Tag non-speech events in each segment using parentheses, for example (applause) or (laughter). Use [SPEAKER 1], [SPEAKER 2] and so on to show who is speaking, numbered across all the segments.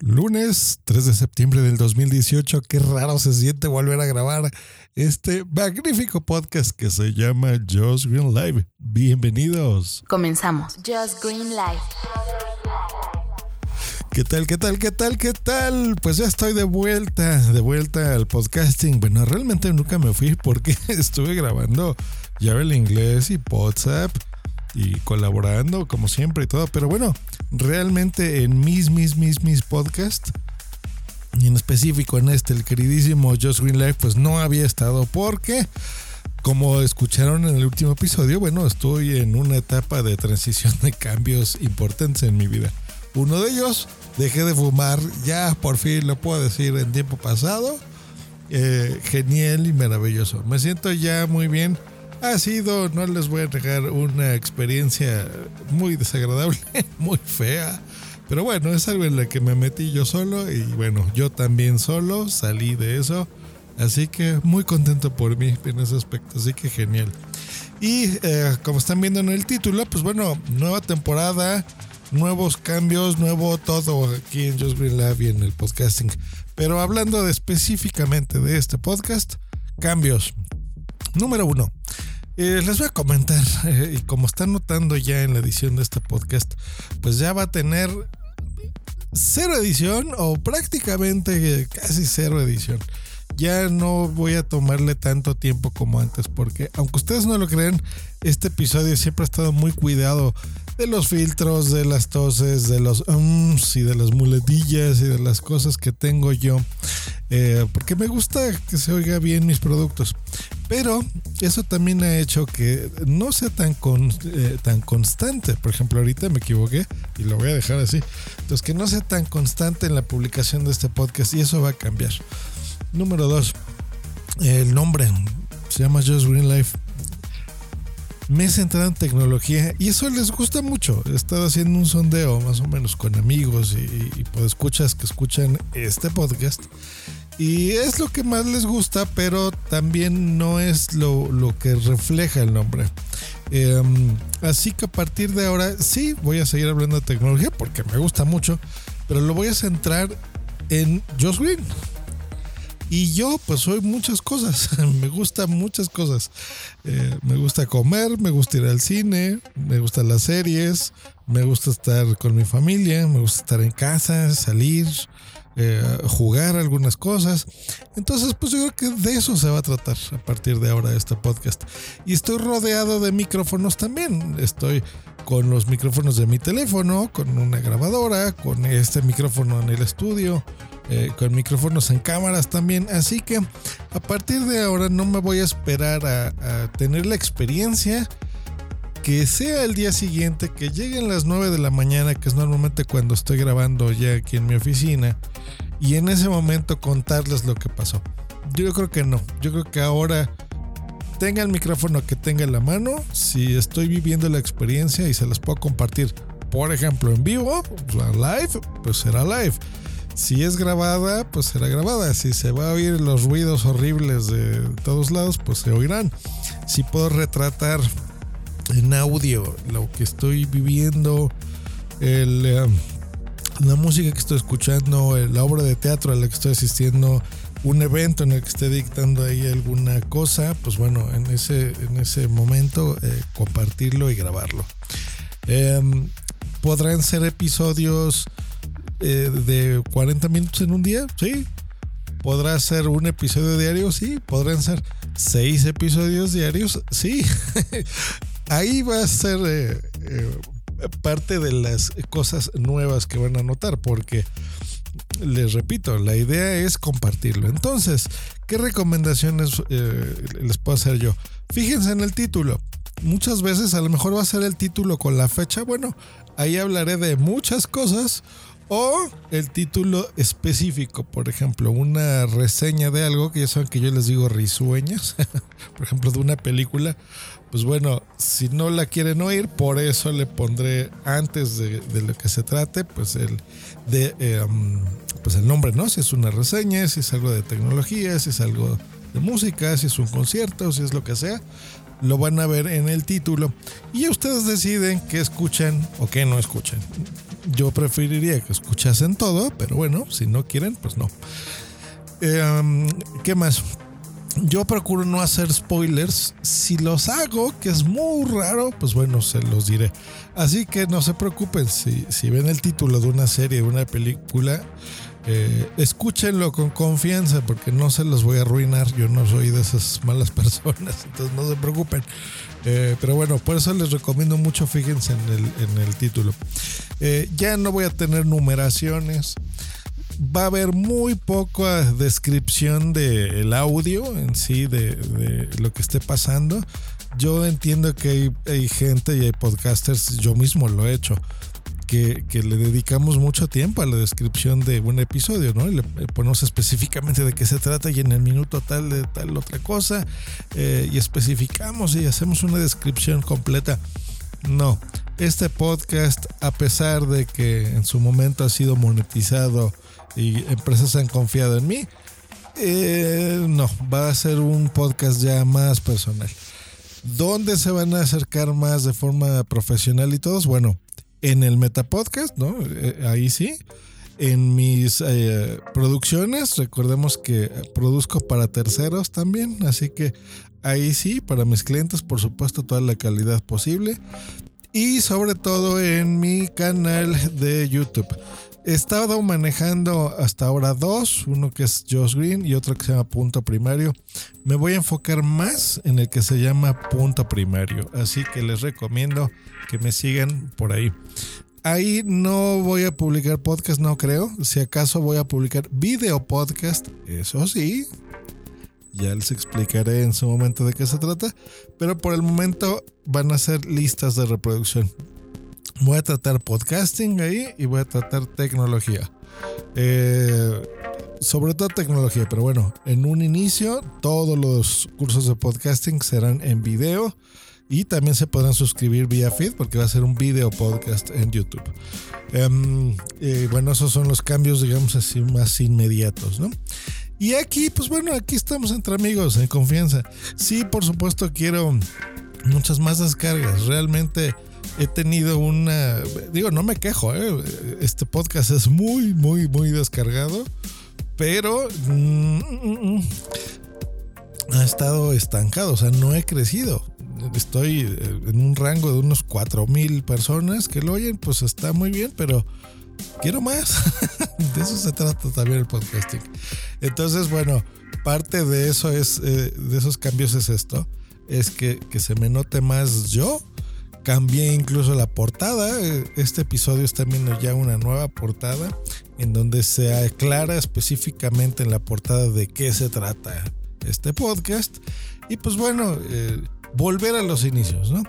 [SPEAKER 1] Lunes 3 de septiembre del 2018, qué raro se siente volver a grabar este magnífico podcast que se llama Just Green Live. Bienvenidos.
[SPEAKER 2] Comenzamos. Just Green Live.
[SPEAKER 1] ¿Qué tal, qué tal, qué tal, qué tal? Pues ya estoy de vuelta, de vuelta al podcasting. Bueno, realmente nunca me fui porque (laughs) estuve grabando ya el inglés y WhatsApp y colaborando como siempre y todo. Pero bueno, realmente en mis, mis, mis, mis podcasts y en específico en este, el queridísimo Just Green Life, pues no había estado porque, como escucharon en el último episodio, bueno, estoy en una etapa de transición de cambios importantes en mi vida. Uno de ellos, dejé de fumar, ya por fin lo puedo decir en tiempo pasado. Eh, genial y maravilloso. Me siento ya muy bien ha sido, no les voy a negar, una experiencia muy desagradable, (laughs) muy fea. Pero bueno, es algo en la que me metí yo solo y bueno, yo también solo salí de eso. Así que muy contento por mí en ese aspecto, así que genial. Y eh, como están viendo en el título, pues bueno, nueva temporada, nuevos cambios, nuevo todo aquí en Just Green Lab y en el podcasting. Pero hablando específicamente de este podcast, cambios. Número uno, eh, les voy a comentar, eh, y como están notando ya en la edición de este podcast, pues ya va a tener cero edición o prácticamente casi cero edición. Ya no voy a tomarle tanto tiempo como antes porque aunque ustedes no lo creen, este episodio siempre ha estado muy cuidado de los filtros, de las toses, de los ums y de las muletillas y de las cosas que tengo yo. Eh, porque me gusta que se oiga bien mis productos. Pero eso también ha hecho que no sea tan, eh, tan constante. Por ejemplo, ahorita me equivoqué y lo voy a dejar así. Entonces, que no sea tan constante en la publicación de este podcast y eso va a cambiar. Número dos, el nombre se llama Just Green Life me he centrado en tecnología y eso les gusta mucho. He estado haciendo un sondeo más o menos con amigos y, pues escuchas que escuchan este podcast. Y es lo que más les gusta, pero también no es lo, que refleja el nombre. Em, así que a partir de ahora sí voy a seguir hablando de tecnología porque me gusta mucho, pero lo voy a centrar en Josh Green. Y yo pues soy muchas cosas, (laughs) me gustan muchas cosas. Eh, me gusta comer, me gusta ir al cine, me gustan las series, me gusta estar con mi familia, me gusta estar en casa, salir, eh, jugar algunas cosas. Entonces pues yo creo que de eso se va a tratar a partir de ahora este podcast. Y estoy rodeado de micrófonos también. Estoy con los micrófonos de mi teléfono, con una grabadora, con este micrófono en el estudio eh, con micrófonos en cámaras también. Así que a partir de ahora no me voy a esperar a, tener la experiencia que sea el día siguiente, que lleguen las 9 de la mañana, que es normalmente cuando estoy grabando ya aquí en mi oficina, y en ese momento contarles lo que pasó. Yo creo que no, yo creo que ahora tenga el micrófono que tenga en la mano, si estoy viviendo la experiencia y se las puedo compartir, por ejemplo, en vivo, live, pues será live. Si es grabada, pues será grabada. Si se va a oír los ruidos horribles de todos lados, pues se oirán. Si puedo retratar en audio lo que estoy viviendo, eh, la música que estoy escuchando, la obra de teatro a la que estoy asistiendo, un evento en el que esté dictando ahí alguna cosa, pues bueno, en ese, en ese momento eh, compartirlo y grabarlo. Em, podrán ser episodios eh, de 40 minutos en un día, sí. ¿Podrá ser un episodio diario? Sí. ¿Podrán ser seis episodios diarios? Sí. (laughs) Ahí va a ser eh, eh, parte de las cosas nuevas que van a notar, porque les repito, la idea es compartirlo. Entonces, ¿qué recomendaciones les puedo hacer yo? Fíjense en el título. Muchas veces a lo mejor va a ser el título con la fecha. Bueno, ahí hablaré de muchas cosas O el título específico, por ejemplo, una reseña de algo que ya saben que yo les digo risueñas, (laughs) por ejemplo, de una película. Pues bueno, si no la quieren oír, por eso le pondré antes de, lo que se trate, pues el de em, pues el nombre, ¿no? Si es una reseña, si es algo de tecnología, si es algo de música, si es un concierto, si es lo que sea, lo van a ver en el título. Y ustedes deciden qué escuchan o qué no escuchan yo preferiría que escuchasen todo, pero bueno, si no quieren, pues no. Em, ¿Qué más? Yo procuro no hacer spoilers. Si los hago, que es muy raro, pues bueno, se los diré. Así que no se preocupen. Si, si ven el título de una serie, de una película, eh, escúchenlo con confianza porque no se los voy a arruinar. Yo no soy de esas malas (laughs) personas, entonces no se preocupen. Eh, pero bueno, por eso les recomiendo mucho, fíjense en el, título. Eh, ya no voy a tener numeraciones. Va a haber muy poca descripción del audio en sí, de, lo que esté pasando. Yo entiendo que hay, hay gente y hay podcasters, yo mismo lo he hecho, que, le dedicamos mucho tiempo a la descripción de un episodio, ¿no? le, ponemos específicamente de qué se trata y en el minuto tal de tal otra cosa eh, y especificamos y hacemos una descripción completa. No, este podcast, a pesar de que en su momento ha sido monetizado y empresas han confiado en mí, eh, no, va a ser un podcast ya más personal. ¿Dónde se van a acercar más de forma profesional y todos? Bueno, en el Metapodcast, ¿no? Eh, ahí sí. En mis eh, producciones, recordemos que produzco para terceros también, así que ahí sí, para mis clientes, por supuesto, toda la calidad posible. Y sobre todo en mi canal de YouTube. He estado manejando hasta ahora dos, uno que es Josh Green y otro que se llama Punto Primario. Me voy a enfocar más en el que se llama Punto Primario, así que les recomiendo que me sigan por ahí. Ahí no voy a publicar podcast, no creo. Si acaso voy a publicar video podcast, eso sí. Ya les explicaré en su momento de qué se trata. Pero por el momento van a ser listas de reproducción. Voy a tratar podcasting ahí y voy a tratar tecnología. Eh, sobre todo tecnología, pero bueno, en un inicio todos los cursos de podcasting serán en video y también se podrán suscribir vía feed porque va a ser un video podcast en YouTube. Em, bueno, esos son los cambios, digamos así, más inmediatos, ¿no? Y aquí, pues bueno, aquí estamos entre amigos, en confianza. Sí, por supuesto, quiero muchas más descargas. Realmente he tenido una, digo, no me quejo, ¿eh? este podcast es muy, muy, muy descargado, pero mm, ha estado estancado, o sea, no he crecido. Estoy en un rango de unos 4000 personas que lo oyen, pues está muy bien, pero quiero más. (laughs) de eso se trata también el podcasting. Entonces, bueno, parte de eso es, eh, de esos cambios es esto, es que, que se me note más yo Cambié incluso la portada. Este episodio está viendo ya una nueva portada en donde se aclara específicamente en la portada de qué se trata este podcast. Y pues bueno, eh, volver a los inicios, ¿no?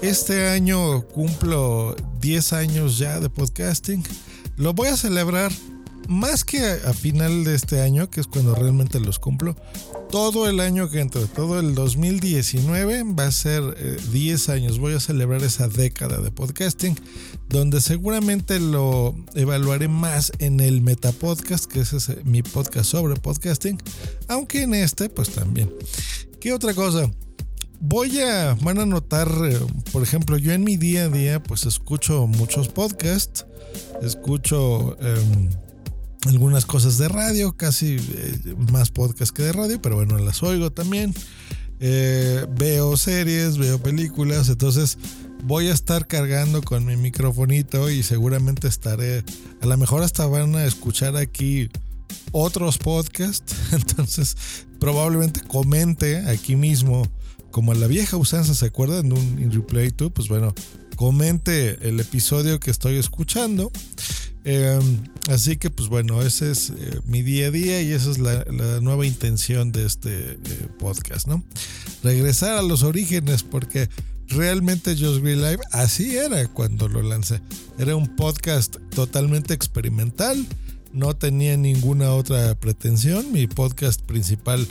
[SPEAKER 1] Este año cumplo 10 años ya de podcasting. Lo voy a celebrar más que a, final de este año, que es cuando realmente los cumplo, todo el año que entra, todo el 2019 va a ser 10 eh, años. Voy a celebrar esa década de podcasting, donde seguramente lo evaluaré más en el Metapodcast, que ese es eh, mi podcast sobre podcasting, aunque en este, pues también. ¿Qué otra cosa? Voy a, van a notar, eh, por ejemplo, yo en mi día a día, pues escucho muchos podcasts, escucho... Em, algunas cosas de radio, casi eh, más podcast que de radio, pero bueno, las oigo también. Eh, veo series, veo películas, entonces voy a estar cargando con mi microfonito y seguramente estaré, a lo mejor hasta van a escuchar aquí otros podcasts, (laughs) entonces probablemente comente aquí mismo, como la vieja usanza, ¿se acuerdan de un In Replay 2? Pues bueno, comente el episodio que estoy escuchando Em, así que pues bueno, ese es eh, mi día a día y esa es la, nueva intención de este eh, podcast, ¿no? Regresar a los orígenes porque realmente Just Green Live así era cuando lo lancé. Era un podcast totalmente experimental, no tenía ninguna otra pretensión. Mi podcast principal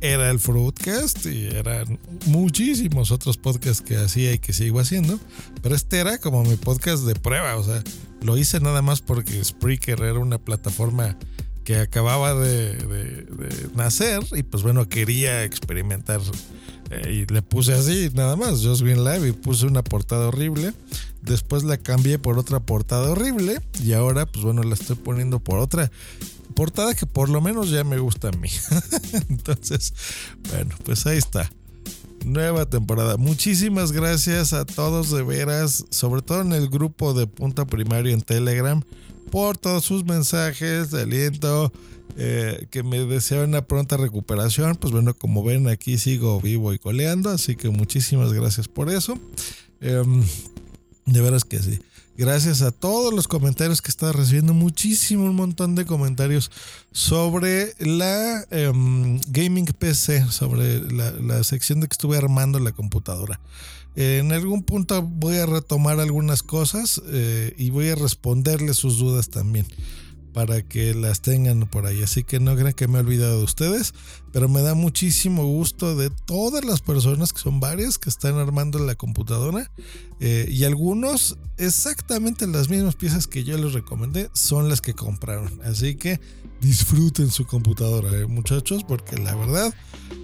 [SPEAKER 1] era el Fruitcast y eran muchísimos otros podcasts que hacía y que sigo haciendo. Pero este era como mi podcast de prueba, o sea, lo hice nada más porque Spreaker era una plataforma que acababa de, nacer y pues bueno, quería experimentar. Eh, y le puse así, nada más, Just Green Live y puse una portada horrible. Después la cambié por otra portada horrible y ahora pues bueno, la estoy poniendo por otra portada que por lo menos ya me gusta a mí. (laughs) Entonces, bueno, pues ahí está. Nueva temporada. Muchísimas gracias a todos de veras, sobre todo en el grupo de Punta Primario en Telegram por todos sus mensajes de aliento, eh, que me desean una pronta recuperación. Pues bueno, como ven, aquí sigo vivo y coleando, así que muchísimas gracias por eso. Em, de veras que sí. Gracias a todos los comentarios que estaba recibiendo, muchísimo, un montón de comentarios sobre la em, gaming PC, sobre la, la sección de que estuve armando la computadora. En algún punto voy a retomar algunas cosas eh, y voy a responderles sus dudas también para que las tengan por ahí. Así que no crean que me he olvidado de ustedes, pero me da muchísimo gusto de todas las personas, que son varias, que están armando la computadora. Eh, y algunos, exactamente las mismas piezas que yo les recomendé, son las que compraron. Así que disfruten su computadora, eh, muchachos, porque la verdad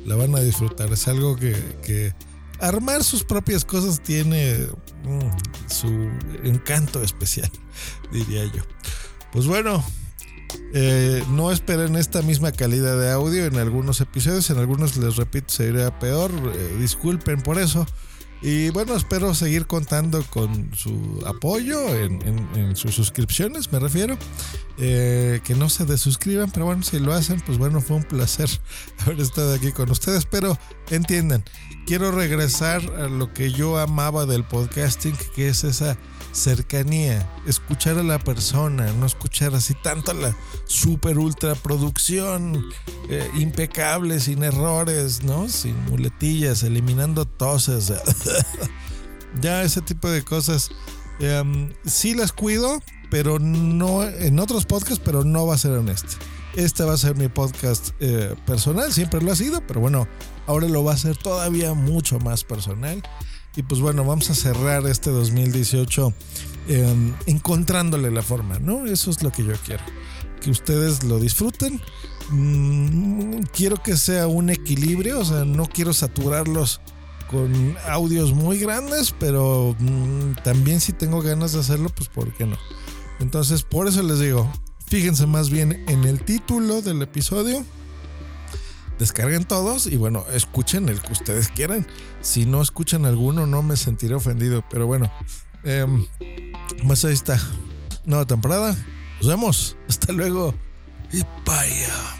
[SPEAKER 1] la van a disfrutar. Es algo que armar sus propias cosas tiene mm, su encanto especial, (laughs) diría yo. Pues bueno, eh, no esperen esta misma calidad de audio en algunos episodios, en algunos les repito sería peor, eh, disculpen por eso. Y bueno, espero seguir contando con su apoyo en, sus suscripciones, me refiero. Eh, que no se desuscriban, pero bueno, si lo hacen, pues bueno, fue un placer (laughs) haber estado aquí con ustedes. Pero entiendan, quiero regresar a lo que yo amaba del podcasting, que es esa cercanía, escuchar a la persona, no escuchar así tanto la super ultra producción eh, impecable, sin errores, ¿no? Sin muletillas, eliminando toses. (laughs) (laughs) ya ese tipo de cosas. Em, sí las cuido, pero no en otros podcasts, pero no va a ser en este. Este va a ser mi podcast eh, personal, siempre lo ha sido, pero bueno, ahora lo va a ser todavía mucho más personal. Y pues bueno, vamos a cerrar este 2018 em, encontrándole la forma, ¿no? Eso es lo que yo quiero. Que ustedes lo disfruten. Mm, quiero que sea un equilibrio, o sea, no quiero saturarlos con audios muy grandes, pero mm, también si tengo ganas de hacerlo, pues ¿por qué no? Entonces, por eso les digo, fíjense más bien en el título del episodio descarguen todos y bueno, escuchen el que ustedes quieran. Si no escuchan alguno, no me sentiré ofendido. Pero bueno, eh, pues ahí está. Nueva temporada. Nos vemos. Hasta luego. Y vaya.